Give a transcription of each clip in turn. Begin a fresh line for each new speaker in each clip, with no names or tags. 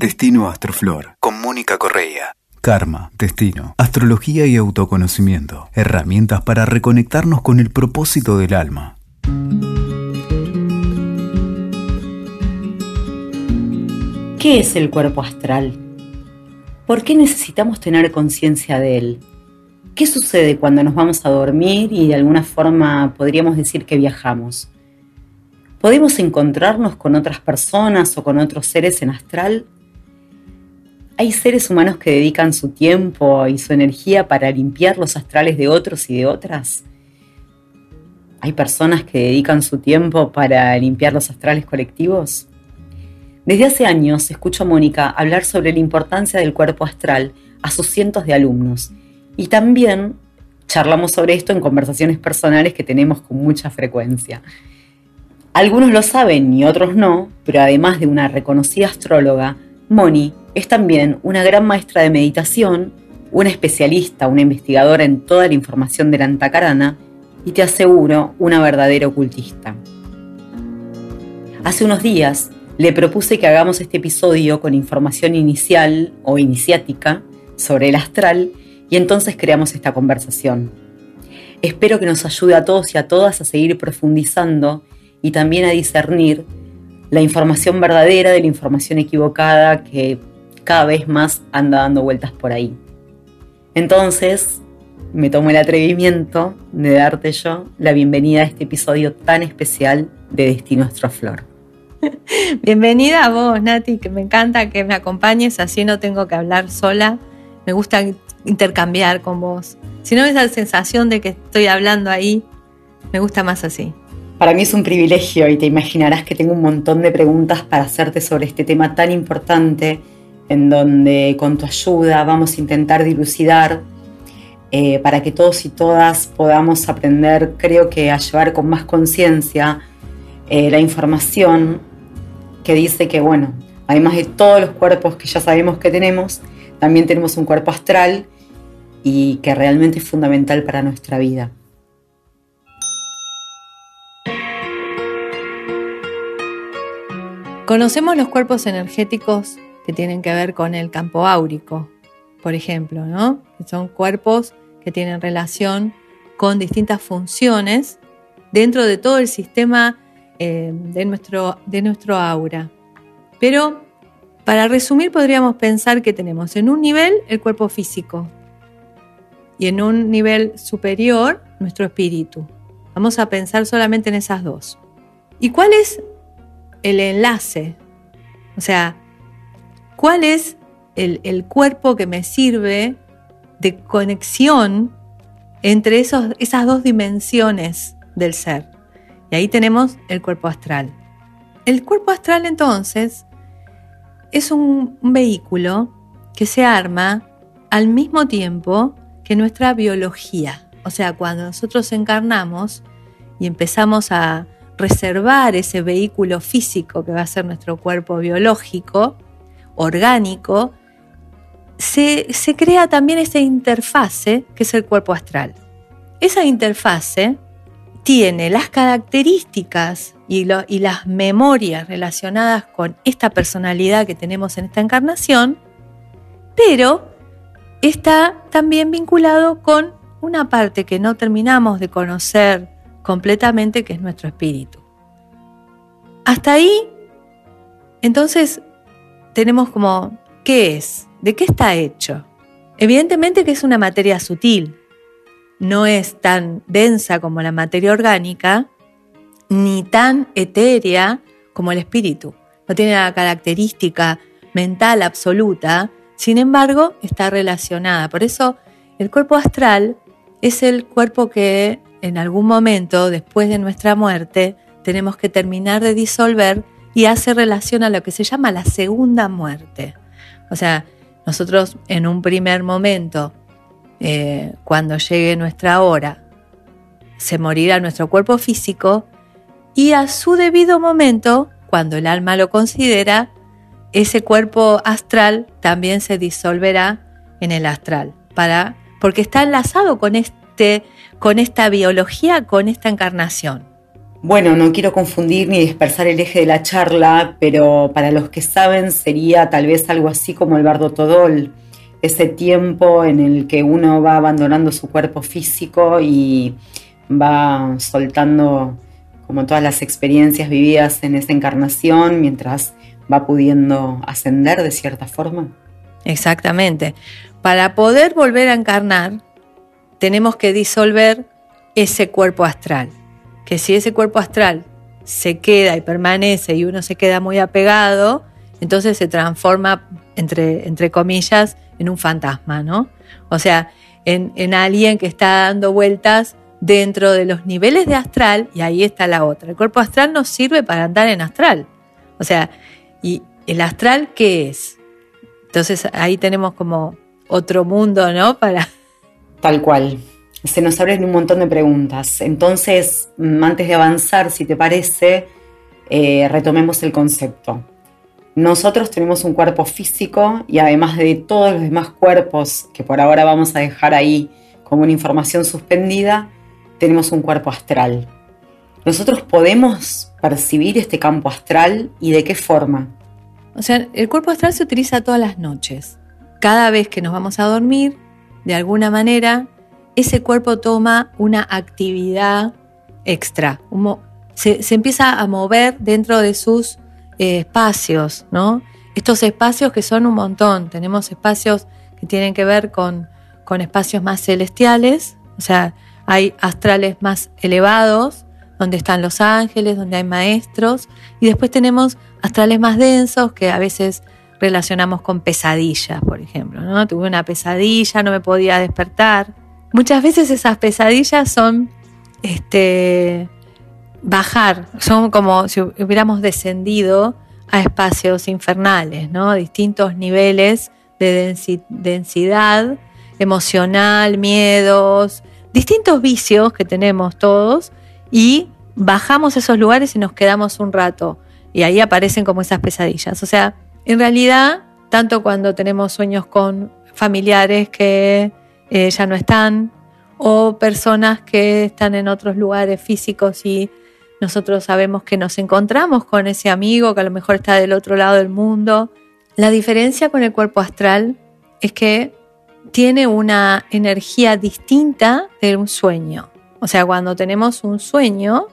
Destino Astroflor, con Mónica Correa. Karma, destino, astrología y autoconocimiento. Herramientas para reconectarnos con el propósito del alma.
¿Qué es el cuerpo astral? ¿Por qué necesitamos tener conciencia de él? ¿Qué sucede cuando nos vamos a dormir y de alguna forma podríamos decir que viajamos? ¿Podemos encontrarnos con otras personas o con otros seres en astral? Hay seres humanos que dedican su tiempo y su energía para limpiar los astrales de otros y de otras. Hay personas que dedican su tiempo para limpiar los astrales colectivos. Desde hace años escucho a Mónica hablar sobre la importancia del cuerpo astral a sus cientos de alumnos y también charlamos sobre esto en conversaciones personales que tenemos con mucha frecuencia. Algunos lo saben y otros no, pero además de una reconocida astróloga, Moni es también una gran maestra de meditación, una especialista, una investigadora en toda la información de la antacarana y te aseguro, una verdadera ocultista. Hace unos días le propuse que hagamos este episodio con información inicial o iniciática sobre el astral y entonces creamos esta conversación. Espero que nos ayude a todos y a todas a seguir profundizando y también a discernir la información verdadera de la información equivocada que cada vez más anda dando vueltas por ahí. Entonces, me tomo el atrevimiento de darte yo la bienvenida a este episodio tan especial de Destino Astroflor.
Bienvenida a vos, Nati, que me encanta que me acompañes, así no tengo que hablar sola. Me gusta intercambiar con vos. Si no, esa sensación de que estoy hablando ahí, me gusta más así.
Para mí es un privilegio y te imaginarás que tengo un montón de preguntas para hacerte sobre este tema tan importante, en donde con tu ayuda vamos a intentar dilucidar eh, para que todos y todas podamos aprender, creo que a llevar con más conciencia eh, la información que dice que, bueno, además de todos los cuerpos que ya sabemos que tenemos, también tenemos un cuerpo astral y que realmente es fundamental para nuestra vida.
Conocemos los cuerpos energéticos que tienen que ver con el campo áurico, por ejemplo, ¿no? Que son cuerpos que tienen relación con distintas funciones dentro de todo el sistema eh, de, nuestro, de nuestro aura. Pero para resumir podríamos pensar que tenemos en un nivel el cuerpo físico y en un nivel superior nuestro espíritu. Vamos a pensar solamente en esas dos. ¿Y cuál es el enlace. O sea, ¿cuál es el, cuerpo que me sirve de conexión entre esos, esas dos dimensiones del ser? Y ahí tenemos el cuerpo astral. El cuerpo astral entonces es un, un vehículo que se arma al mismo tiempo que nuestra biología. O sea, cuando nosotros encarnamos y empezamos a, reservar ese vehículo físico que va a ser nuestro cuerpo biológico, orgánico, se, crea también esa interfase que es el cuerpo astral. Esa interfase tiene las características y, y, las memorias relacionadas con esta personalidad que tenemos en esta encarnación, pero está también vinculado con una parte que no terminamos de conocer completamente, que es nuestro espíritu. Hasta ahí, entonces, tenemos como, ¿qué es? ¿De qué está hecho? Evidentemente que es una materia sutil, no es tan densa como la materia orgánica, ni tan etérea como el espíritu. No tiene la característica mental absoluta, sin embargo, está relacionada. Por eso, el cuerpo astral es el cuerpo que en algún momento, después de nuestra muerte, tenemos que terminar de disolver y hace relación a lo que se llama la segunda muerte. O sea, nosotros en un primer momento, eh, cuando llegue nuestra hora, se morirá nuestro cuerpo físico y a su debido momento, cuando el alma lo considera, ese cuerpo astral también se disolverá en el astral, para, porque está enlazado con este con esta biología, con esta encarnación.
Bueno, no quiero confundir ni dispersar el eje de la charla, pero para los que saben sería tal vez algo así como el bardo todol, ese tiempo en el que uno va abandonando su cuerpo físico y va soltando como todas las experiencias vividas en esa encarnación mientras va pudiendo ascender de cierta forma.
Exactamente. Para poder volver a encarnar, tenemos que disolver ese cuerpo astral. Que si ese cuerpo astral se queda y permanece y uno se queda muy apegado, entonces se transforma, entre, entre comillas, en un fantasma, ¿no? O sea, en, en alguien que está dando vueltas dentro de los niveles de astral y ahí está la otra. El cuerpo astral nos sirve para andar en astral. O sea, ¿y el astral qué es? Entonces ahí tenemos como otro mundo, ¿no? Para...
Tal cual. Se nos abren un montón de preguntas. Entonces, mm, antes de avanzar, si te parece, eh, retomemos el concepto. Nosotros tenemos un cuerpo físico y además de todos los demás cuerpos que por ahora vamos a dejar ahí como una información suspendida, tenemos un cuerpo astral. Nosotros podemos percibir este campo astral y de qué forma.
O sea, el cuerpo astral se utiliza todas las noches. Cada vez que nos vamos a dormir, de alguna manera, ese cuerpo toma una actividad extra. Se, empieza a mover dentro de sus eh, espacios, ¿no? Estos espacios que son un montón. Tenemos espacios que tienen que ver con, con espacios más celestiales, o sea, hay astrales más elevados, donde están los ángeles, donde hay maestros, y después tenemos astrales más densos que a veces relacionamos con pesadillas, por ejemplo. ¿no? Tuve una pesadilla, no me podía despertar. Muchas veces esas pesadillas son este, bajar, son como si hubiéramos descendido a espacios infernales, ¿no? distintos niveles de densidad emocional, miedos, distintos vicios que tenemos todos y bajamos esos lugares y nos quedamos un rato y ahí aparecen como esas pesadillas. O sea, en realidad, tanto cuando tenemos sueños con familiares que eh, ya no están o personas que están en otros lugares físicos y nosotros sabemos que nos encontramos con ese amigo que a lo mejor está del otro lado del mundo. La diferencia con el cuerpo astral es que tiene una energía distinta de un sueño. O sea, cuando tenemos un sueño,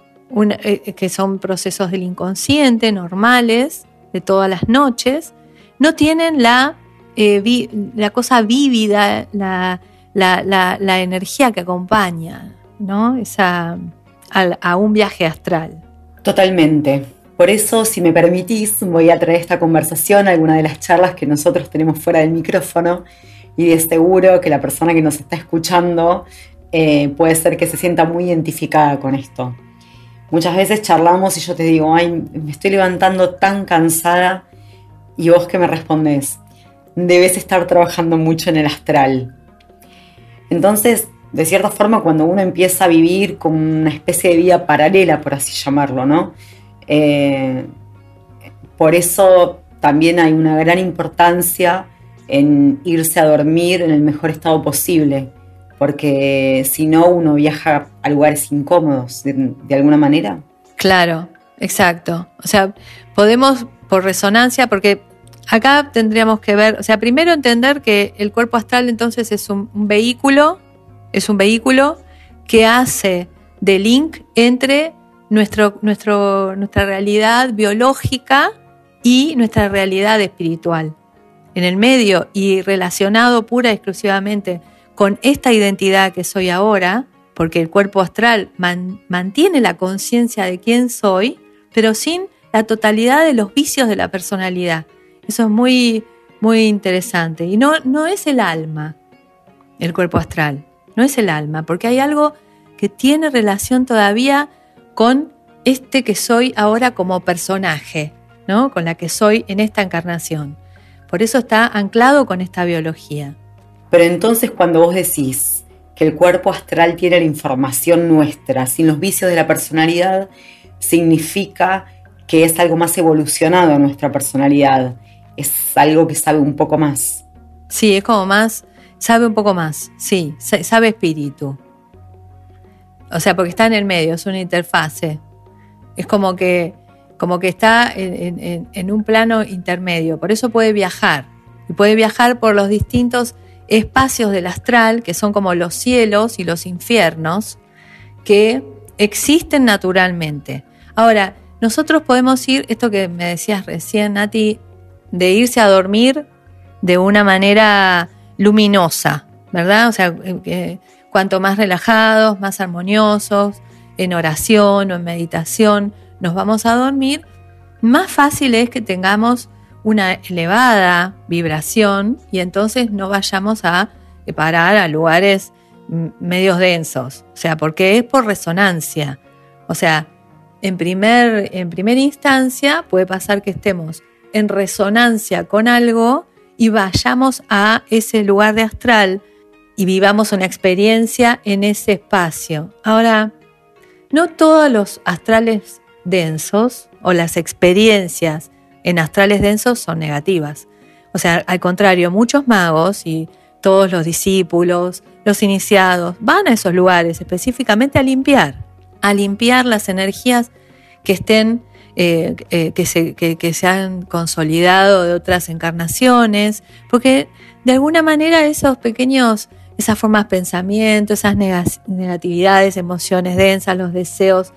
eh, que son procesos del inconsciente normales, de todas las noches, no tienen la, eh, la cosa vívida, la, la, energía que acompaña ¿no? Esa, a un viaje astral.
Totalmente. Por eso, si me permitís, voy a traer esta conversación a alguna de las charlas que nosotros tenemos fuera del micrófono y de seguro que la persona que nos está escuchando eh, puede ser que se sienta muy identificada con esto. Muchas veces charlamos y yo te digo, ay, me estoy levantando tan cansada y vos que me respondés, debes estar trabajando mucho en el astral. Entonces, de cierta forma, cuando uno empieza a vivir con una especie de vida paralela, por así llamarlo, ¿no? Eh, por eso también hay una gran importancia en irse a dormir en el mejor estado posible, porque si no uno viaja a lugares incómodos de, alguna manera.
Claro, exacto. O sea, podemos por resonancia, porque acá tendríamos que ver, o sea, primero entender que el cuerpo astral entonces es un, vehículo, es un vehículo que hace de link entre nuestro, nuestro, nuestra realidad biológica y nuestra realidad espiritual en el medio y relacionado pura y exclusivamente con esta identidad que soy ahora, porque el cuerpo astral mantiene la conciencia de quién soy, pero sin la totalidad de los vicios de la personalidad. Eso es muy, muy interesante. Y no, no es el alma, el cuerpo astral, no es el alma, porque hay algo que tiene relación todavía con este que soy ahora como personaje, ¿no? Con la que soy en esta encarnación. Por eso está anclado con esta biología.
Pero entonces cuando vos decís que el cuerpo astral tiene la información nuestra, sin los vicios de la personalidad, significa que es algo más evolucionado nuestra personalidad, es algo que sabe un poco más.
Sí, es como más, sabe un poco más, sí, sabe espíritu. O sea, porque está en el medio, es una interfase. Es como que, como que está en, un plano intermedio. Por eso puede viajar. Y puede viajar por los distintos espacios del astral, que son como los cielos y los infiernos, que existen naturalmente. Ahora, nosotros podemos ir, esto que me decías recién, Nati, de irse a dormir de una manera luminosa, ¿verdad? O sea, eh, cuanto más relajados, más armoniosos, en oración o en meditación nos vamos a dormir, más fácil es que tengamos una elevada vibración y entonces no vayamos a parar a lugares medios densos. O sea, porque es por resonancia. O sea, en, primer, en primera instancia puede pasar que estemos en resonancia con algo y vayamos a ese lugar de astral y vivamos una experiencia en ese espacio. Ahora, no todos los astrales densos o las experiencias en astrales densos son negativas. O sea, al contrario, muchos magos y todos los discípulos, los iniciados, van a esos lugares específicamente a limpiar, a limpiar las energías que estén, eh, eh, que, se, que se han consolidado de otras encarnaciones, porque de alguna manera esos pequeños esas formas de pensamiento, esas negatividades, emociones densas, los deseos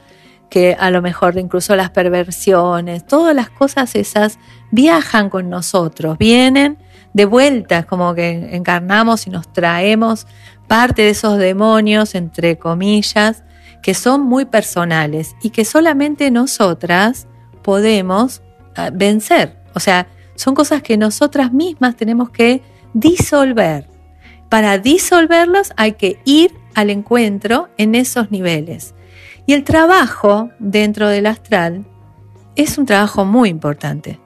que a lo mejor incluso las perversiones, todas las cosas esas viajan con nosotros, vienen de vuelta, como que encarnamos y nos traemos parte de esos demonios, entre comillas, que son muy personales y que solamente nosotras podemos ah, vencer. O sea, son cosas que nosotras mismas tenemos que disolver. Para disolverlos hay que ir al encuentro en esos niveles. Y el trabajo dentro del astral es un trabajo muy importante.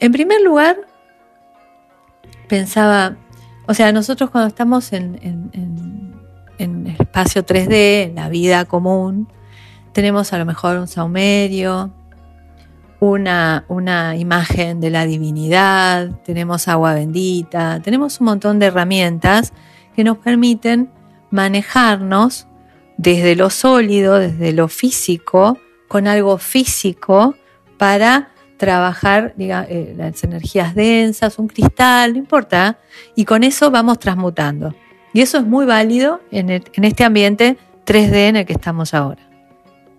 En primer lugar, pensaba, o sea, nosotros cuando estamos en, el espacio 3D, en la vida común, tenemos a lo mejor un saumerio, una, una imagen de la divinidad, tenemos agua bendita, tenemos un montón de herramientas que nos permiten manejarnos desde lo sólido, desde lo físico, con algo físico para trabajar eh, las energías densas, un cristal, no importa, y con eso vamos transmutando. Y eso es muy válido en, en este ambiente 3D en el que estamos ahora.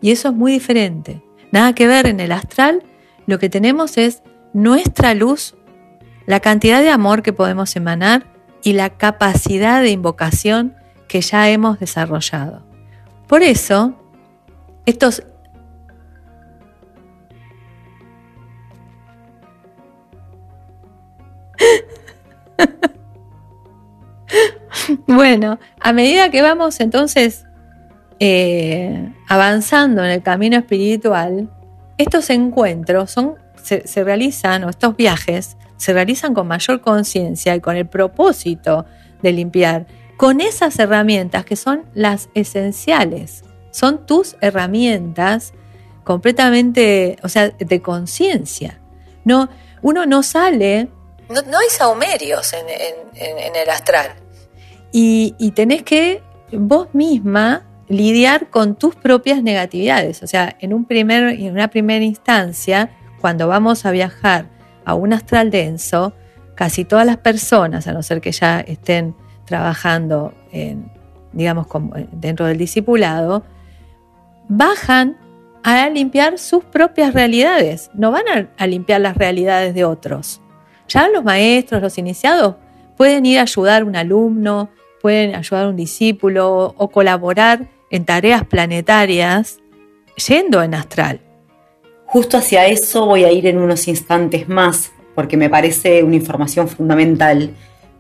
Y eso es muy diferente. Nada que ver en el astral lo que tenemos es nuestra luz, la cantidad de amor que podemos emanar y la capacidad de invocación que ya hemos desarrollado. Por eso, estos... bueno, a medida que vamos entonces eh, avanzando en el camino espiritual, estos encuentros son, se, realizan, o estos viajes, se realizan con mayor conciencia y con el propósito de limpiar, con esas herramientas que son las esenciales, son tus herramientas completamente, o sea, de conciencia. No, uno no sale, no, hay saumerios en, el astral. Y, y tenés que vos misma lidiar con tus propias negatividades. O sea, en, un primer, en una primera instancia, cuando vamos a viajar a un astral denso, casi todas las personas, a no ser que ya estén trabajando en, digamos, dentro del discipulado, bajan a limpiar sus propias realidades, no van a, limpiar las realidades de otros. Ya los maestros, los iniciados, pueden ir a ayudar a un alumno, pueden ayudar a un discípulo o colaborar en tareas planetarias yendo en astral.
Justo hacia eso voy a ir en unos instantes más, porque me parece una información fundamental.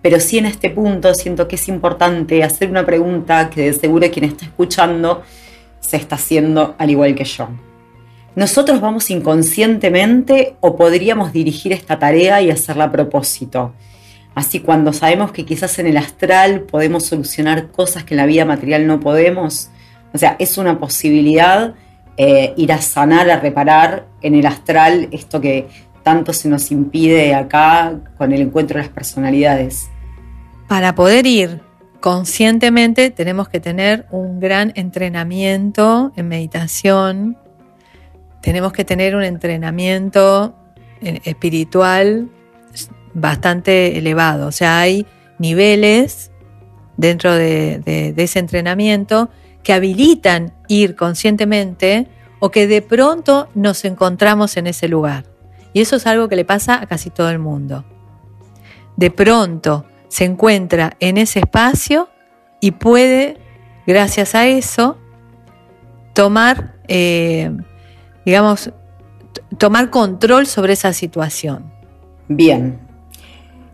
Pero sí en este punto siento que es importante hacer una pregunta que de seguro quien está escuchando se está haciendo al igual que yo. ¿Nosotros vamos inconscientemente o podríamos dirigir esta tarea y hacerla a propósito? Así cuando sabemos que quizás en el astral podemos solucionar cosas que en la vida material no podemos, o sea, es una posibilidad eh, ir a sanar, a reparar en el astral esto que tanto se nos impide acá con el encuentro de las personalidades.
Para poder ir conscientemente tenemos que tener un gran entrenamiento en meditación, tenemos que tener un entrenamiento eh, espiritual bastante elevado. O sea, hay niveles dentro de, ese entrenamiento que habilitan ir conscientemente o que de pronto nos encontramos en ese lugar. Y eso es algo que le pasa a casi todo el mundo. De pronto se encuentra en ese espacio y puede, gracias a eso, tomar, eh, digamos, tomar control sobre esa situación.
Bien.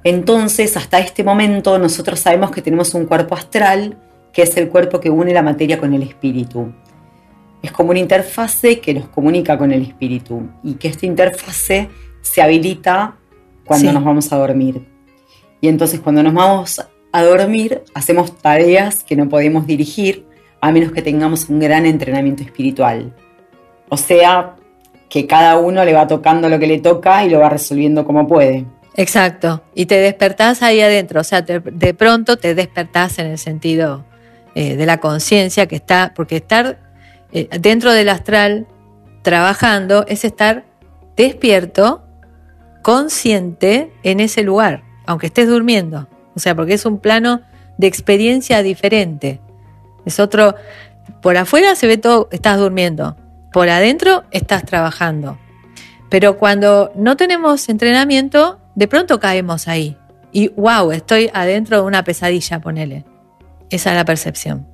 Entonces, hasta este momento nosotros sabemos que tenemos un cuerpo astral, que es el cuerpo que une la materia con el espíritu. Es como una interfase que nos comunica con el espíritu y que esta interfase se habilita cuando nos vamos a dormir. Y entonces cuando nos vamos a dormir hacemos tareas que no podemos dirigir a menos que tengamos un gran entrenamiento espiritual. O sea, que cada uno le va tocando lo que le toca y lo va resolviendo como puede.
Exacto, y te despertás ahí adentro, o sea, de pronto te despertás en el sentido eh, de la conciencia que está, porque estar eh, dentro del astral trabajando es estar despierto, consciente en ese lugar, aunque estés durmiendo, o sea, porque es un plano de experiencia diferente. Es otro, por afuera se ve todo, estás durmiendo, por adentro estás trabajando. Pero cuando no tenemos entrenamiento, de pronto caemos ahí. Y wow, estoy adentro de una pesadilla, ponele. Esa es la percepción.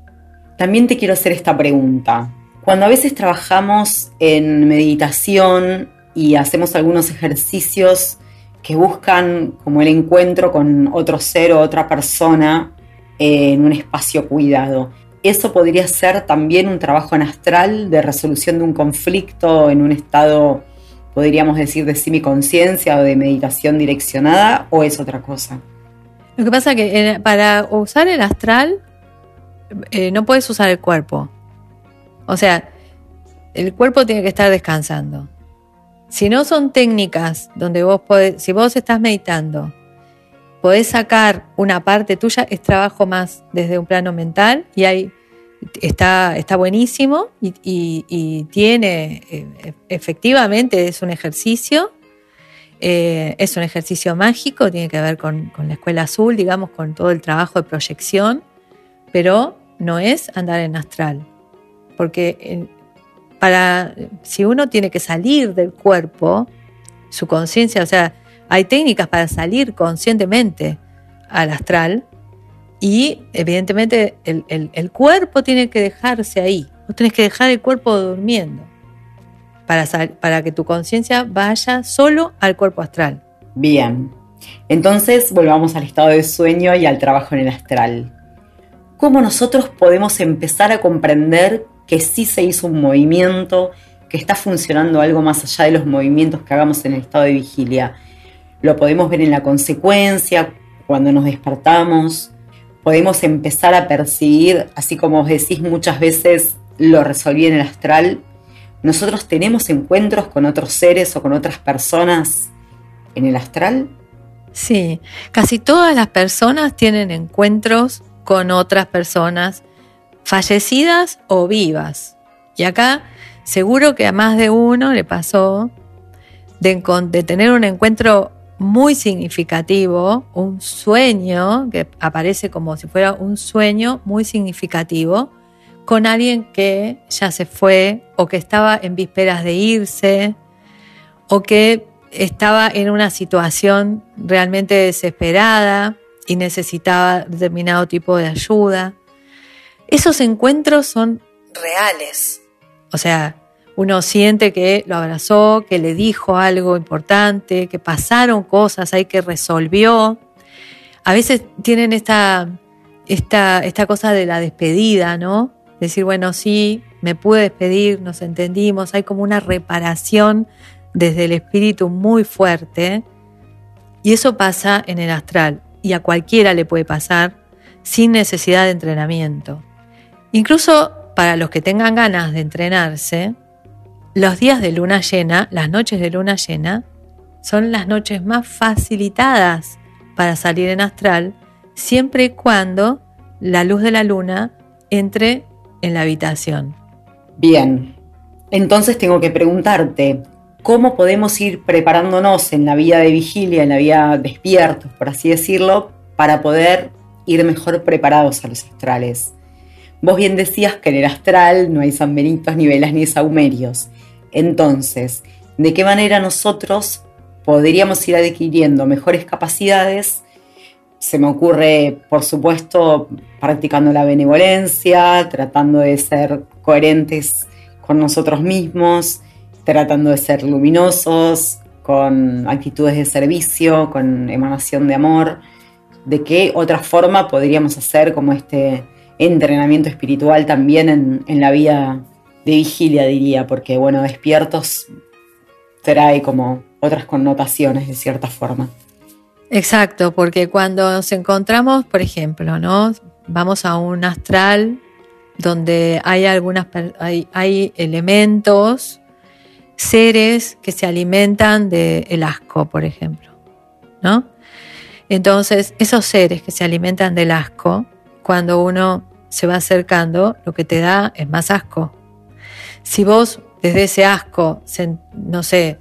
También te quiero hacer esta pregunta. Cuando a veces trabajamos en meditación y hacemos algunos ejercicios que buscan como el encuentro con otro ser o otra persona en un espacio cuidado, eso podría ser también un trabajo en astral de resolución de un conflicto en un estado, podríamos decir, de semiconciencia o de meditación direccionada, o es otra cosa.
Lo que pasa es que eh, para usar el astral eh, no puedes usar el cuerpo. O sea, el cuerpo tiene que estar descansando. Si no son técnicas donde vos podés, si vos estás meditando podés sacar una parte tuya, es trabajo más desde un plano mental y ahí está, está buenísimo y, tiene, eh, efectivamente es un ejercicio, eh, es un ejercicio mágico, tiene que ver con, la escuela azul, digamos, con todo el trabajo de proyección, pero no es andar en astral, porque para, si uno tiene que salir del cuerpo, su conciencia, o sea, hay técnicas para salir conscientemente al astral y evidentemente el, cuerpo tiene que dejarse ahí. Vos tenés que dejar el cuerpo durmiendo para, para que tu conciencia vaya solo al cuerpo astral.
Bien. Entonces volvamos al estado de sueño y al trabajo en el astral. ¿Cómo nosotros podemos empezar a comprender que sí se hizo un movimiento, que está funcionando algo más allá de los movimientos que hagamos en el estado de vigilia? lo podemos ver en la consecuencia, cuando nos despertamos, podemos empezar a percibir, así como os decís muchas veces, lo resolví en el astral, nosotros tenemos encuentros con otros seres o con otras personas en el astral.
Sí, casi todas las personas tienen encuentros con otras personas fallecidas o vivas. Y acá seguro que a más de uno le pasó de, tener un encuentro muy significativo, un sueño que aparece como si fuera un sueño muy significativo con alguien que ya se fue o que estaba en vísperas de irse o que estaba en una situación realmente desesperada y necesitaba determinado tipo de ayuda. Esos encuentros son reales. O sea, uno siente que lo abrazó, que le dijo algo importante, que pasaron cosas ahí que resolvió. A veces tienen esta, esta, esta cosa de la despedida, ¿no? Decir, bueno, sí, me pude despedir, nos entendimos, hay como una reparación desde el espíritu muy fuerte. Y eso pasa en el astral y a cualquiera le puede pasar sin necesidad de entrenamiento. Incluso para los que tengan ganas de entrenarse, los días de luna llena, las noches de luna llena, son las noches más facilitadas para salir en astral, siempre y cuando la luz de la luna entre en la habitación.
Bien, Entonces tengo que preguntarte, ¿cómo podemos ir preparándonos en la vida de vigilia, en la vida despiertos, por así decirlo, para poder ir mejor preparados a los astrales? Vos bien decías que en el astral no hay sanbenitos, ni velas, ni saumerios. Entonces, ¿de qué manera nosotros podríamos ir adquiriendo mejores capacidades? Se me ocurre, por supuesto, practicando la benevolencia, tratando de ser coherentes con nosotros mismos, tratando de ser luminosos, con actitudes de servicio, con emanación de amor. ¿De qué otra forma podríamos hacer como este entrenamiento espiritual también en, la vida de vigilia, diría? Porque, bueno, despiertos trae como otras connotaciones de cierta forma.
Exacto, porque cuando nos encontramos, por ejemplo, ¿no? Vamos a un astral donde hay algunas hay, elementos, seres que se alimentan del asco, por ejemplo, ¿no? Entonces, esos seres que se alimentan del asco, cuando uno se va acercando, lo que te da es más asco. Si vos desde ese asco, no sé,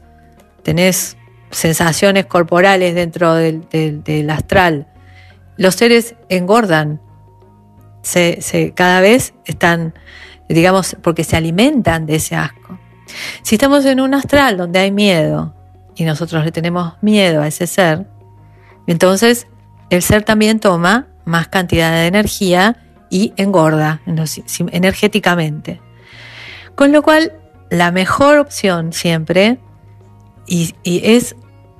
tenés sensaciones corporales dentro del, astral, los seres engordan, se, cada vez están, digamos, porque se alimentan de ese asco. Si estamos en un astral donde hay miedo y nosotros le tenemos miedo a ese ser, entonces el ser también toma más cantidad de energía y engorda energéticamente. Con lo cual, la mejor opción siempre y, y es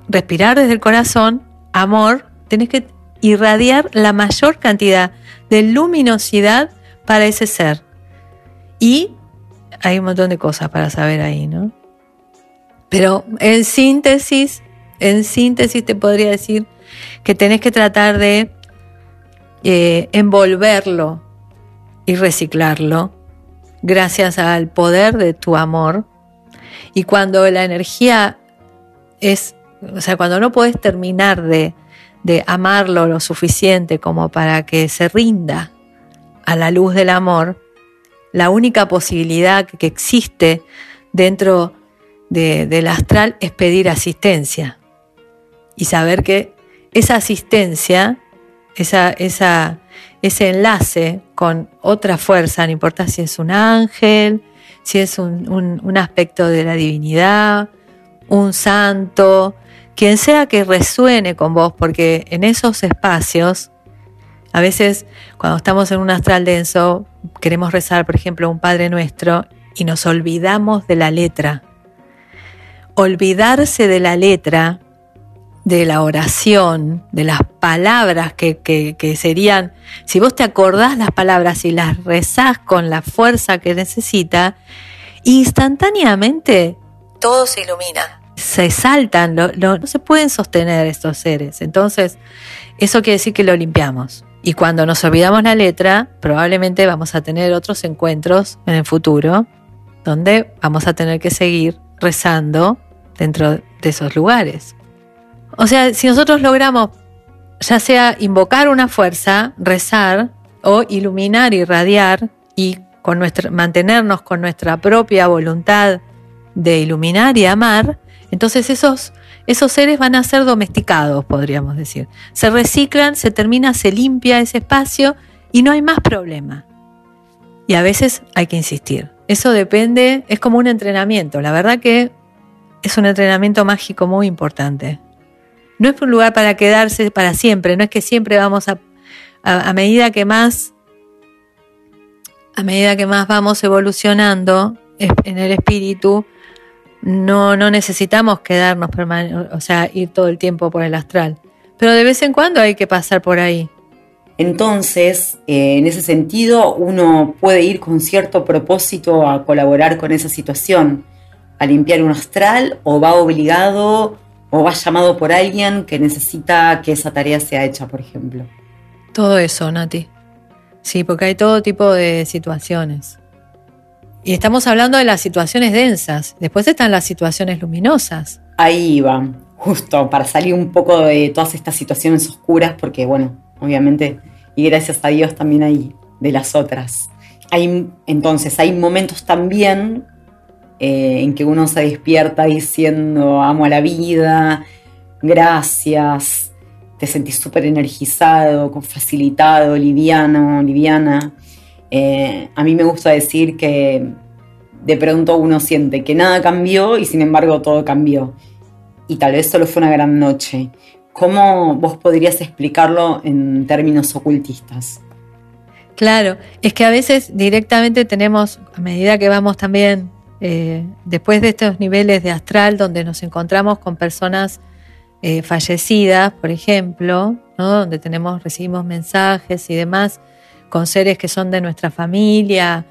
respirar desde el corazón, amor, tenés que irradiar la mayor cantidad de luminosidad para ese ser. Y hay un montón de cosas para saber ahí, ¿no? Pero en síntesis, en síntesis te podría decir que tenés que tratar de eh, envolverlo y reciclarlo gracias al poder de tu amor. Y cuando la energía es, o sea, cuando no puedes terminar de de amarlo lo suficiente como para que se rinda a la luz del amor, la única posibilidad que existe dentro del astral es pedir asistencia y saber que esa asistencia, esa, ese enlace con otra fuerza, no importa si es un ángel, si es un aspecto de la divinidad, un santo, quien sea que resuene con vos, porque en esos espacios, a veces cuando estamos en un astral denso, queremos rezar, por ejemplo, un Padre Nuestro y nos olvidamos de la letra. Olvidarse de la letra, de la oración, de las palabras que, que serían, si vos te acordás las palabras y las rezás con la fuerza que necesita, instantáneamente todo se ilumina se saltan, no se pueden sostener estos seres. Entonces, eso quiere decir que lo limpiamos. Y cuando nos olvidamos la letra, probablemente vamos a tener otros encuentros en el futuro donde vamos a tener que seguir rezando dentro de esos lugares. O sea, si nosotros logramos ya sea invocar una fuerza, rezar o iluminar, irradiar y con nuestra, mantenernos con nuestra propia voluntad de iluminar y amar, entonces esos, esos seres van a ser domesticados, podríamos decir. Se reciclan, se termina, se limpia ese espacio y no hay más problema. Y a veces hay que insistir. Eso depende, es como un entrenamiento. La verdad que es un entrenamiento mágico muy importante. No es un lugar para quedarse para siempre, no es que siempre vamos a, a, medida que más, a medida que más vamos evolucionando en el espíritu, no, no necesitamos quedarnos, o sea, ir todo el tiempo por el astral. Pero de vez en cuando hay que pasar por ahí.
Entonces, eh, en ese sentido, uno puede ir con cierto propósito a colaborar con esa situación, a limpiar un astral, o va obligado, o va llamado por alguien que necesita que esa tarea sea hecha, por ejemplo.
Todo eso, Nati. Sí, porque hay todo tipo de situaciones. Y estamos hablando de las situaciones densas. Después están las situaciones luminosas.
Ahí va, justo para salir un poco de todas estas situaciones oscuras, porque bueno, obviamente, y gracias a Dios también hay de las otras. Hay, entonces, hay momentos también eh, en que uno se despierta diciendo amo a la vida, gracias, te sentís súper energizado, facilitado, liviano, liviana. Eh, a mí me gusta decir que de pronto uno siente que nada cambió y sin embargo todo cambió. Y tal vez solo fue una gran noche. ¿Cómo vos podrías explicarlo en términos ocultistas?
Claro, es que a veces directamente tenemos, a medida que vamos también, eh, después de estos niveles de astral donde nos encontramos con personas eh, fallecidas, por ejemplo, donde tenemos, recibimos mensajes y demás, con seres que son de nuestra familia,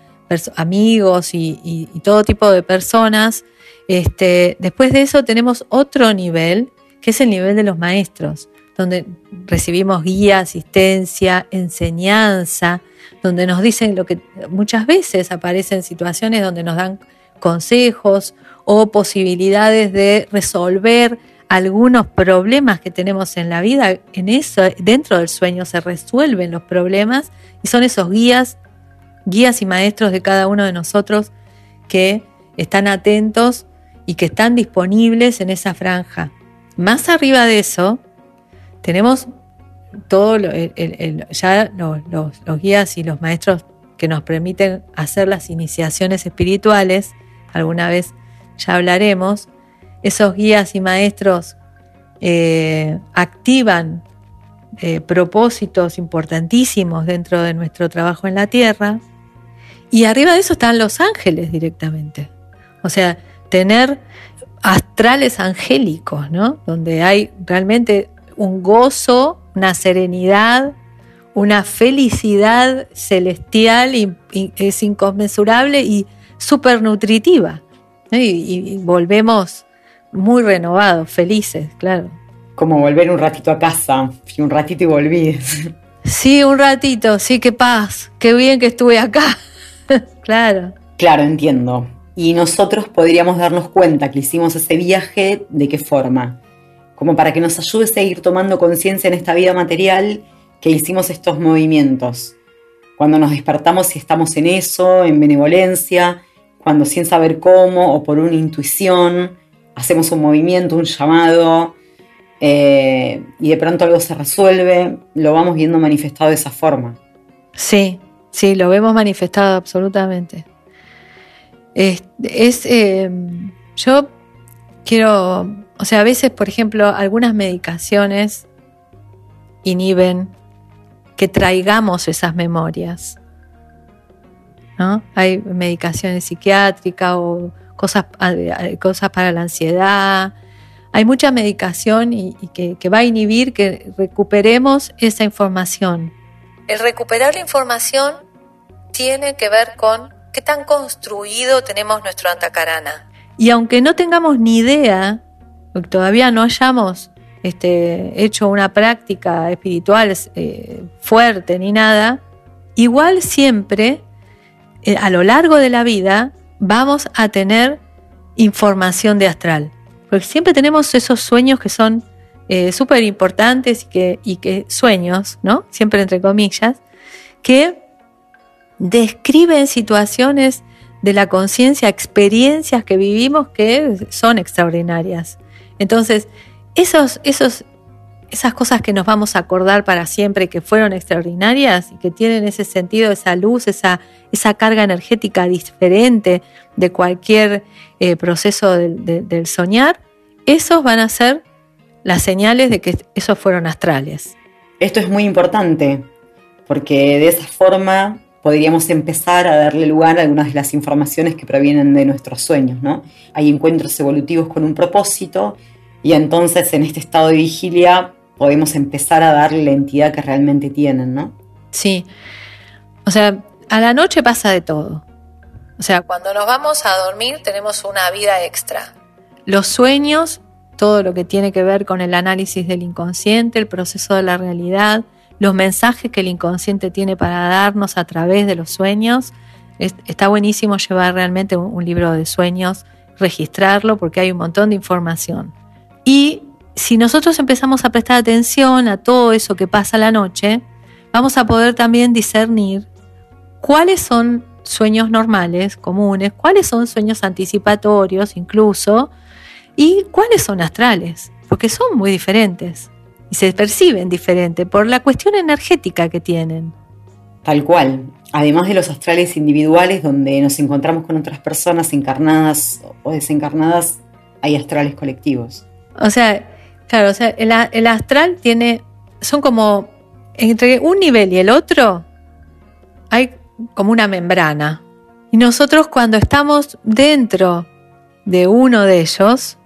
amigos y, todo tipo de personas. Este, después de eso tenemos otro nivel, que es el nivel de los maestros, donde recibimos guía, asistencia, enseñanza, donde nos dicen lo que muchas veces aparecen situaciones donde nos dan consejos o posibilidades de resolver algunos problemas que tenemos en la vida, en eso, dentro del sueño se resuelven los problemas y son esos guías, guías y maestros de cada uno de nosotros que están atentos y que están disponibles en esa franja. Más arriba de eso, tenemos todo ya los guías y los maestros que nos permiten hacer las iniciaciones espirituales, alguna vez ya hablaremos, esos guías y maestros eh, activan eh, propósitos importantísimos dentro de nuestro trabajo en la tierra. Y arriba de eso están los ángeles directamente. O sea, tener astrales angélicos, ¿no? Donde hay realmente un gozo, una serenidad, una felicidad celestial es inconmensurable y súper nutritiva. y, volvemos muy renovados, felices, claro.
Como volver un ratito a casa, y un ratito y volví.
Sí, un ratito, sí, qué paz, qué bien que estuve acá. claro.
Claro, entiendo. Y nosotros podríamos darnos cuenta que hicimos ese viaje de qué forma. Como para que nos ayude a seguir tomando conciencia en esta vida material que hicimos estos movimientos. Cuando nos despertamos y estamos en eso, en benevolencia, cuando sin saber cómo o por una intuición, hacemos un movimiento, un llamado, eh, y de pronto algo se resuelve, lo vamos viendo manifestado de esa forma.
Sí, sí, lo vemos manifestado absolutamente. Es, eh, yo quiero, o sea, a veces, por ejemplo, algunas medicaciones inhiben que traigamos esas memorias. ¿No? Hay medicaciones psiquiátricas o cosas, cosas para la ansiedad. Hay mucha medicación y, que, va a inhibir que recuperemos esa información. El recuperar la información tiene que ver con qué tan construido tenemos nuestro antacarana. Y aunque no tengamos ni idea, todavía no hayamos este, hecho una práctica espiritual eh, fuerte ni nada, igual siempre a lo largo de la vida vamos a tener información de astral. Porque siempre tenemos esos sueños que son eh, súper importantes y que, y que sueños, ¿no? Siempre entre comillas, que describen situaciones de la conciencia, experiencias que vivimos que son extraordinarias. Entonces, esos, esos esas cosas que nos vamos a acordar para siempre, que fueron extraordinarias y que tienen ese sentido, esa luz, esa, esa carga energética diferente de cualquier eh, proceso del, soñar, esos van a ser las señales de que esos fueron astrales.
Esto es muy importante, porque de esa forma podríamos empezar a darle lugar a algunas de las informaciones que provienen de nuestros sueños, ¿no? Hay encuentros evolutivos con un propósito y entonces en este estado de vigilia podemos empezar a darle la entidad que realmente tienen, ¿no?
Sí. O sea, a la noche pasa de todo. O sea, cuando nos vamos a dormir tenemos una vida extra. Los sueños, todo lo que tiene que ver con el análisis del inconsciente, el proceso de la realidad, los mensajes que el inconsciente tiene para darnos a través de los sueños. está buenísimo llevar realmente un libro de sueños, registrarlo porque hay un montón de información. Y si nosotros empezamos a prestar atención a todo eso que pasa la noche, vamos a poder también discernir cuáles son sueños normales, comunes, cuáles son sueños anticipatorios incluso, y cuáles son astrales, porque son muy diferentes y se perciben diferente por la cuestión energética que tienen.
Tal cual. Además de los astrales individuales donde nos encontramos con otras personas encarnadas o desencarnadas, hay astrales colectivos.
O sea, claro, o sea, el, el astral tiene, son como, entre un nivel y el otro, hay como una membrana. Y nosotros cuando estamos dentro de uno de ellos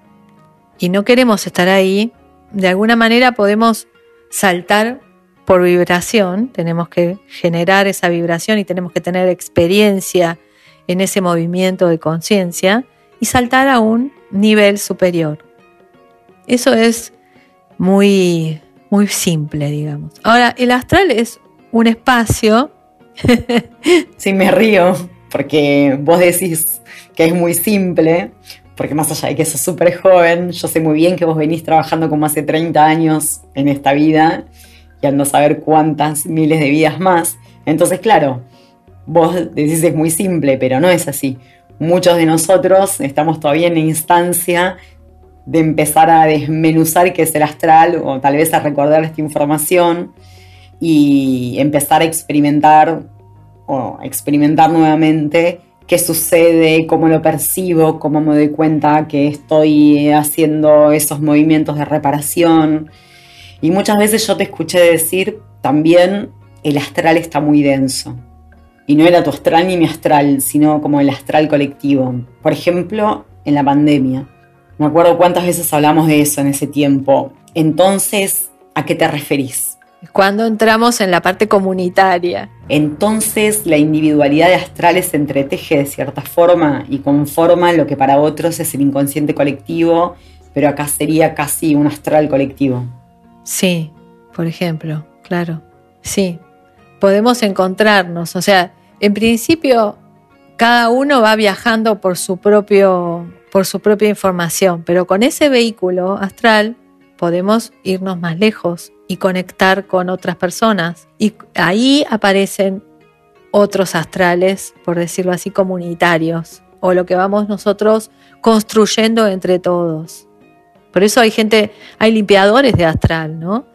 y no queremos estar ahí, de alguna manera podemos saltar por vibración, tenemos que generar esa vibración y tenemos que tener experiencia en ese movimiento de conciencia y saltar a un nivel superior. Eso es muy, muy simple, digamos. Ahora, el astral es un espacio
sí, me río, porque vos decís que es muy simple, porque más allá de que sos súper joven, yo sé muy bien que vos venís trabajando como hace 30 años en esta vida y ando a saber cuántas miles de vidas más. Entonces, claro, vos decís es muy simple, pero no es así. Muchos de nosotros estamos todavía en instancia de empezar a desmenuzar qué es el astral o tal vez a recordar esta información y empezar a experimentar o experimentar nuevamente qué sucede, cómo lo percibo, cómo me doy cuenta que estoy haciendo esos movimientos de reparación. Y muchas veces yo te escuché decir también el astral está muy denso. Y no era tu astral ni mi astral, sino como el astral colectivo. Por ejemplo, en la pandemia. Me acuerdo cuántas veces hablamos de eso en ese tiempo. Entonces, ¿a qué te referís?
Cuando entramos en la parte comunitaria.
Entonces la individualidad de astrales se entreteje de cierta forma y conforma lo que para otros es el inconsciente colectivo, pero acá sería casi un astral colectivo.
Sí, por ejemplo, claro. Sí, podemos encontrarnos, o sea, en principio cada uno va viajando por su propio por su propia información, pero con ese vehículo astral podemos irnos más lejos y conectar con otras personas. Y ahí aparecen otros astrales, por decirlo así, comunitarios, o lo que vamos nosotros construyendo entre todos. Por eso hay gente, hay limpiadores de astral, ¿no?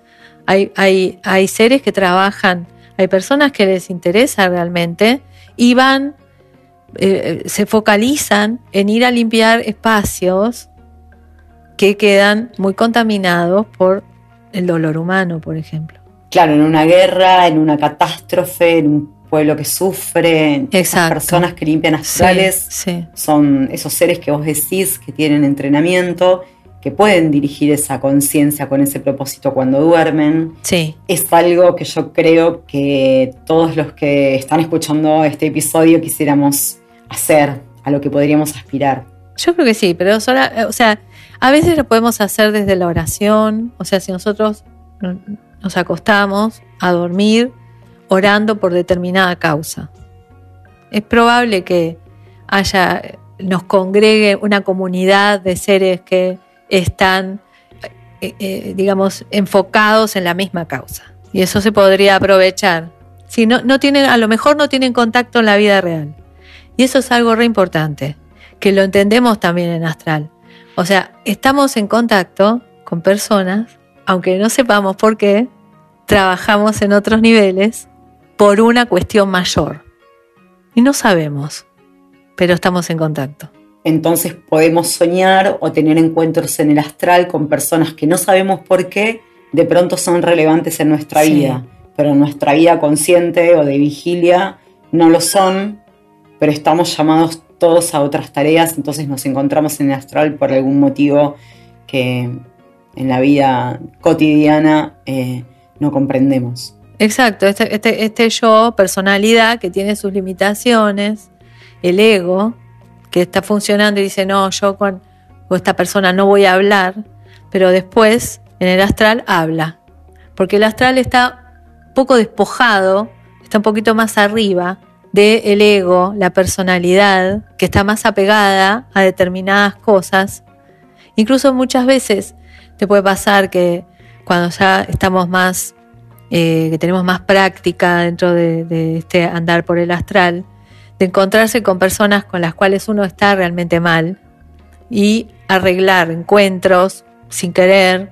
Hay, hay, hay seres que trabajan, hay personas que les interesa realmente y van, eh, se focalizan en ir a limpiar espacios que quedan muy contaminados por el dolor humano, por ejemplo.
Claro, en una guerra, en una catástrofe, en un pueblo que sufre, esas personas que limpian astrales son esos seres que vos decís que tienen entrenamiento, que pueden dirigir esa conciencia con ese propósito cuando duermen.
Sí.
Es algo que yo creo que todos los que están escuchando este episodio quisiéramos hacer, a lo que podríamos aspirar.
Yo creo que sí, pero sola, o sea, a veces lo podemos hacer desde la oración, o sea, si nosotros nos acostamos a dormir orando por determinada causa. Es probable que haya, nos congregue una comunidad de seres que están, eh, eh, digamos, enfocados en la misma causa. Y eso se podría aprovechar. Si no, no tienen, a lo mejor no tienen contacto en la vida real. Y eso es algo re importante, que lo entendemos también en astral. O sea, estamos en contacto con personas, aunque no sepamos por qué, trabajamos en otros niveles por una cuestión mayor. Y no sabemos, pero estamos en contacto.
Entonces podemos soñar o tener encuentros en el astral con personas que no sabemos por qué de pronto son relevantes en nuestra vida, pero en nuestra vida consciente o de vigilia no lo son, pero estamos llamados todos a otras tareas, entonces nos encontramos en el astral por algún motivo que en la vida cotidiana eh, no comprendemos.
Exacto, este, este, este, yo, personalidad que tiene sus limitaciones, el ego, que está funcionando y dice, no, yo con, con esta persona no voy a hablar, pero después en el astral habla, porque el astral está poco despojado, está un poquito más arriba, del ego, la personalidad, que está más apegada a determinadas cosas. Incluso muchas veces te puede pasar que cuando ya estamos más, eh, que tenemos más práctica dentro de, este andar por el astral, de encontrarse con personas con las cuales uno está realmente mal y arreglar encuentros sin querer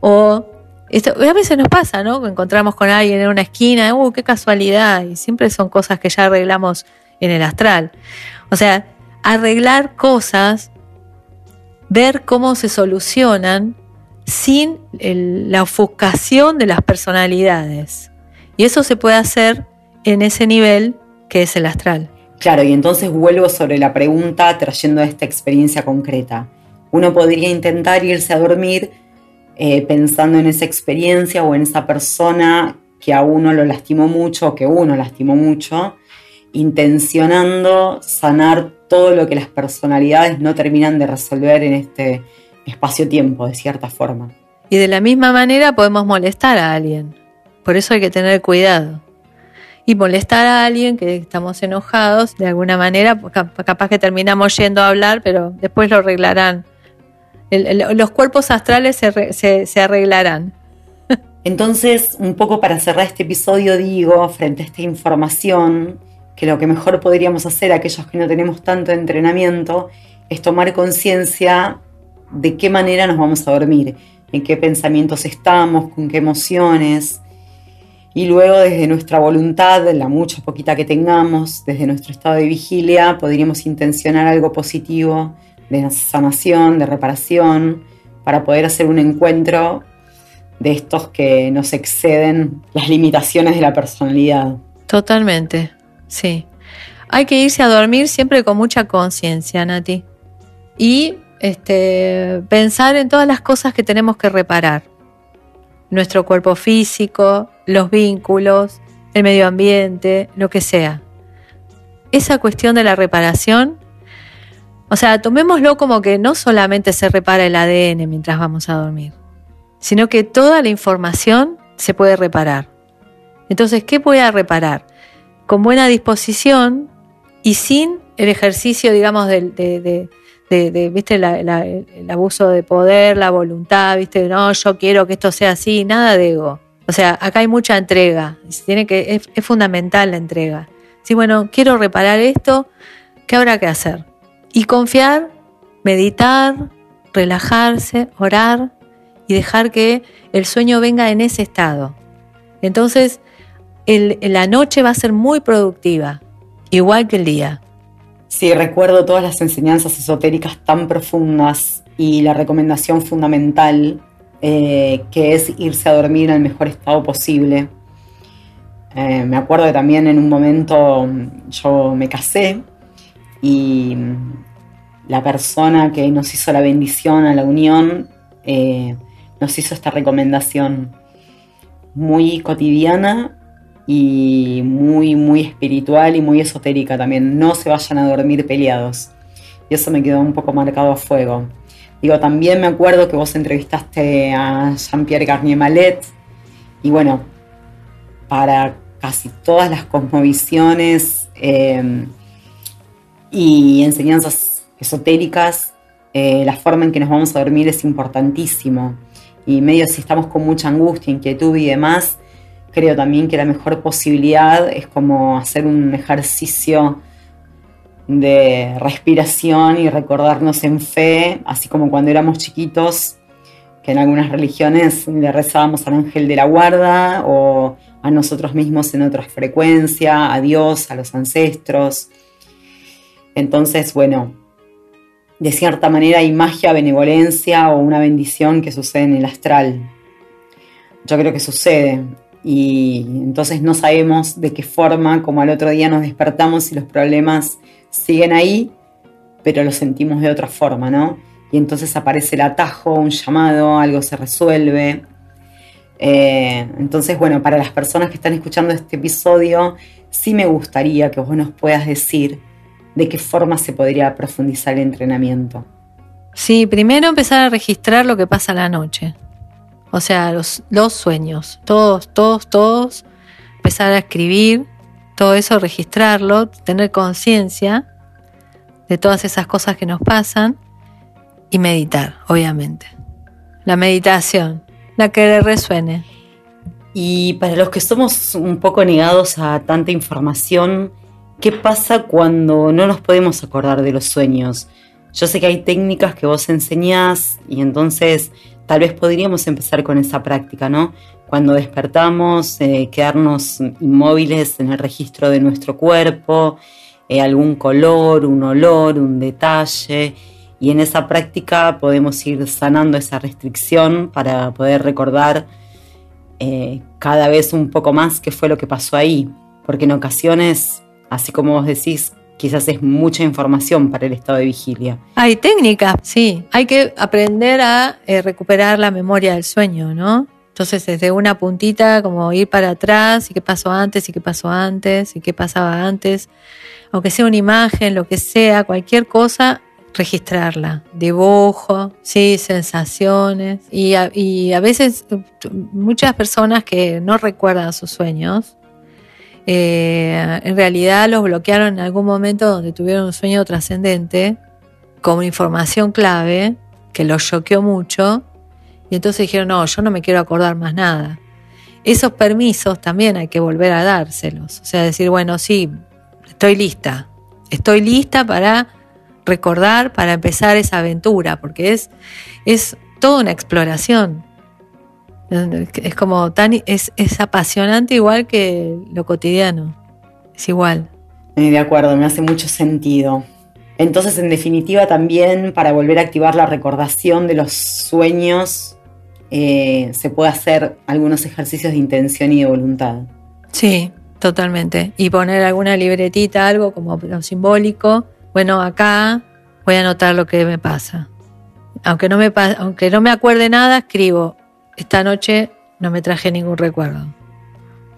o esto, a veces nos pasa, ¿no? Encontramos con alguien en una esquina, ¡uh, qué casualidad! Y siempre son cosas que ya arreglamos en el astral. O sea, arreglar cosas, ver cómo se solucionan sin la ofuscación de las personalidades. Y eso se puede hacer en ese nivel que es el astral.
Claro, y entonces vuelvo sobre la pregunta trayendo esta experiencia concreta. Uno podría intentar irse a dormir eh, pensando en esa experiencia o en esa persona que a uno lo lastimó mucho o que uno lastimó mucho, intencionando sanar todo lo que las personalidades no terminan de resolver en este espacio-tiempo, de cierta forma.
Y de la misma manera podemos molestar a alguien. Por eso hay que tener cuidado y molestar a alguien que estamos enojados, de alguna manera, pues, capaz que terminamos yendo a hablar, pero después lo arreglarán. Los cuerpos astrales se, se arreglarán.
Entonces, un poco para cerrar este episodio, digo, frente a esta información, que lo que mejor podríamos hacer aquellos que no tenemos tanto entrenamiento es tomar conciencia de qué manera nos vamos a dormir, en qué pensamientos estamos, con qué emociones, y luego desde nuestra voluntad, la mucha poquita que tengamos, desde nuestro estado de vigilia, podríamos intencionar algo positivo de sanación, de reparación, para poder hacer un encuentro de estos que nos exceden las limitaciones de la personalidad.
Totalmente, sí. Hay que irse a dormir siempre con mucha conciencia, Nati. Y este, pensar en todas las cosas que tenemos que reparar nuestro cuerpo físico, los vínculos, el medio ambiente, lo que sea. Esa cuestión de la reparación, o sea, tomémoslo como que no solamente se repara el ADN mientras vamos a dormir, sino que toda la información se puede reparar. Entonces, ¿qué voy reparar? Con buena disposición y sin el ejercicio, digamos, de, de, ¿viste? el abuso de poder, la voluntad, ¿viste? No, yo quiero que esto sea así, nada de ego. O sea, acá hay mucha entrega, tiene que, es, fundamental la entrega. Si, bueno, quiero reparar esto, ¿qué habrá que hacer? Y confiar, meditar, relajarse, orar y dejar que el sueño venga en ese estado. Entonces, la noche va a ser muy productiva, igual que el día.
Sí, recuerdo todas las enseñanzas esotéricas tan profundas y la recomendación fundamental eh, que es irse a dormir en el mejor estado posible. Eh, me acuerdo que también en un momento yo me casé y la persona que nos hizo la bendición a la unión eh, nos hizo esta recomendación muy cotidiana y muy, muy espiritual y muy esotérica también. No se vayan a dormir peleados. Y eso me quedó un poco marcado a fuego. Digo, también me acuerdo que vos entrevistaste a Jean-Pierre Garnier Malet. Y bueno, para casi todas las cosmovisiones eh, y enseñanzas esotéricas, eh, la forma en que nos vamos a dormir es importantísimo. Y medio si estamos con mucha angustia, inquietud y demás, creo también que la mejor posibilidad es como hacer un ejercicio de respiración y recordarnos en fe, así como cuando éramos chiquitos, que en algunas religiones le rezábamos al ángel de la guarda o a nosotros mismos en otra frecuencia, a Dios, a los ancestros. Entonces, bueno, de cierta manera hay magia, benevolencia o una bendición que sucede en el astral. Yo creo que sucede y entonces no sabemos de qué forma, como al otro día nos despertamos y los problemas siguen ahí, pero los sentimos de otra forma, ¿no? Y entonces aparece el atajo, un llamado, algo se resuelve. Eh, entonces, bueno, para las personas que están escuchando este episodio, sí me gustaría que vos nos puedas decir de qué forma se podría profundizar el entrenamiento.
Sí, primero empezar a registrar lo que pasa la noche. O sea, los, los sueños, todos, todos, todos, empezar a escribir, todo eso, registrarlo, tener conciencia de todas esas cosas que nos pasan y meditar, obviamente. La meditación, la que le resuene.
Y para los que somos un poco negados a tanta información, ¿Qué pasa cuando no nos podemos acordar de los sueños? Yo sé que hay técnicas que vos enseñás y entonces tal vez podríamos empezar con esa práctica, ¿no? Cuando despertamos, eh, quedarnos inmóviles en el registro de nuestro cuerpo, eh, algún color, un olor, un detalle, y en esa práctica podemos ir sanando esa restricción para poder recordar eh, cada vez un poco más qué fue lo que pasó ahí, porque en ocasiones, así como vos decís, quizás es mucha información para el estado de vigilia.
Hay técnicas, sí. Hay que aprender a eh, recuperar la memoria del sueño, ¿no? Entonces, desde una puntita, como ir para atrás, y qué pasó antes, y qué pasó antes, y qué pasaba antes, aunque sea una imagen, lo que sea, cualquier cosa, registrarla. Dibujo, sí, sensaciones. Y a, y a veces, muchas personas que no recuerdan sus sueños, eh, en realidad los bloquearon en algún momento donde tuvieron un sueño trascendente con información clave que los choqueó mucho y entonces dijeron, no, yo no me quiero acordar más nada. Esos permisos también hay que volver a dárselos. O sea, decir, bueno, sí, estoy lista. Estoy lista para recordar, para empezar esa aventura, porque es, es toda una exploración. Es como tan, es, es apasionante igual que lo cotidiano. Es igual.
De acuerdo, me hace mucho sentido. Entonces, en definitiva, también para volver a activar la recordación de los sueños, eh, se puede hacer algunos ejercicios de intención y de voluntad.
Sí, totalmente. Y poner alguna libretita, algo como lo simbólico. Bueno, acá voy a anotar lo que me pasa. Aunque no me, aunque no me acuerde nada, escribo esta noche no me traje ningún recuerdo,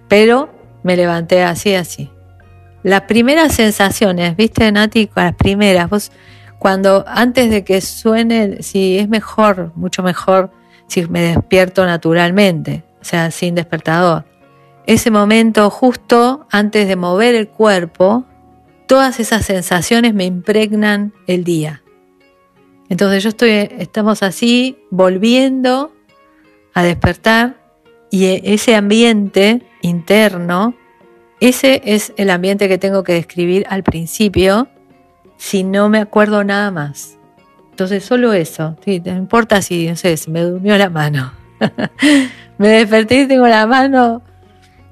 pero me levanté así, así. Las primeras sensaciones, ¿viste, Nati? Las primeras, cuando antes de que suene, si es mejor, mucho mejor, si me despierto naturalmente, o sea, sin despertador. Ese momento justo antes de mover el cuerpo, todas esas sensaciones me impregnan el día. Entonces yo estoy, estamos así, volviendo a despertar y e, ese ambiente interno, ese es el ambiente que tengo que describir al principio si no me acuerdo nada más. Entonces solo eso, no importa si, no sé, me durmió la mano. me desperté y tengo la mano,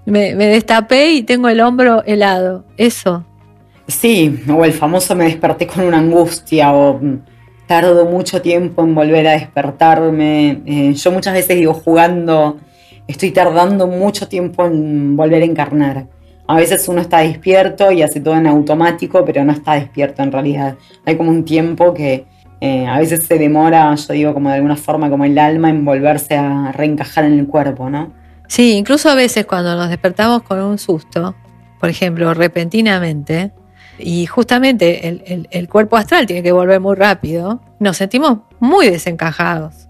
me, me destapé y tengo el hombro helado. Eso.
Sí, o el famoso me desperté con una angustia o tardo mucho tiempo en volver a despertarme. Eh, yo muchas veces digo jugando, estoy tardando mucho tiempo en volver a encarnar. A veces uno está despierto y hace todo en automático, pero no está despierto en realidad. Hay como un tiempo que eh, a veces se demora, yo digo como de alguna forma, como el alma en volverse a reencajar en el cuerpo, ¿no?
Sí, incluso a veces cuando nos despertamos con un susto, por ejemplo, repentinamente, y justamente el, cuerpo astral tiene que volver muy rápido, nos sentimos muy desencajados.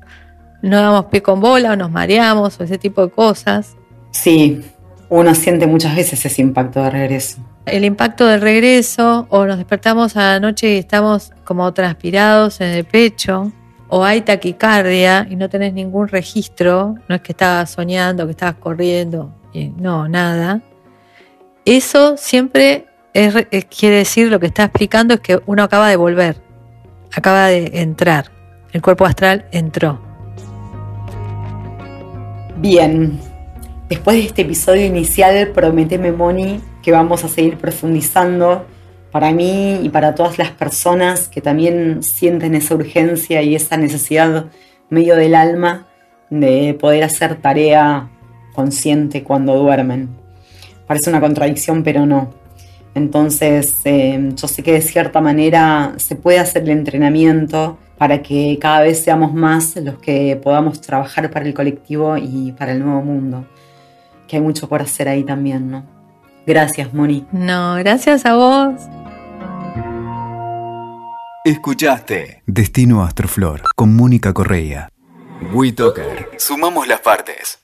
No damos pie con bola o nos mareamos o ese tipo de cosas.
Sí, uno siente muchas veces ese impacto de regreso.
El impacto del regreso, o nos despertamos a la noche y estamos como transpirados en el pecho, o hay taquicardia y no tenés ningún registro, no es que estabas soñando, que estabas corriendo, no, nada. Eso siempre quiere decir, lo que está explicando es que uno acaba de volver, acaba de entrar, el cuerpo astral entró.
Bien, después de este episodio inicial, prometeme, Moni, que vamos a seguir profundizando para mí y para todas las personas que también sienten esa urgencia y esa necesidad medio del alma de poder hacer tarea consciente cuando duermen. Parece una contradicción, pero no. Entonces, eh, yo sé que de cierta manera se puede hacer el entrenamiento para que cada vez seamos más los que podamos trabajar para el colectivo y para el nuevo mundo. Que hay mucho por hacer ahí también, ¿no? Gracias, Moni.
No, gracias a vos.
Escuchaste Destino Astroflor con Mónica Correa. WeToker. Sumamos las partes.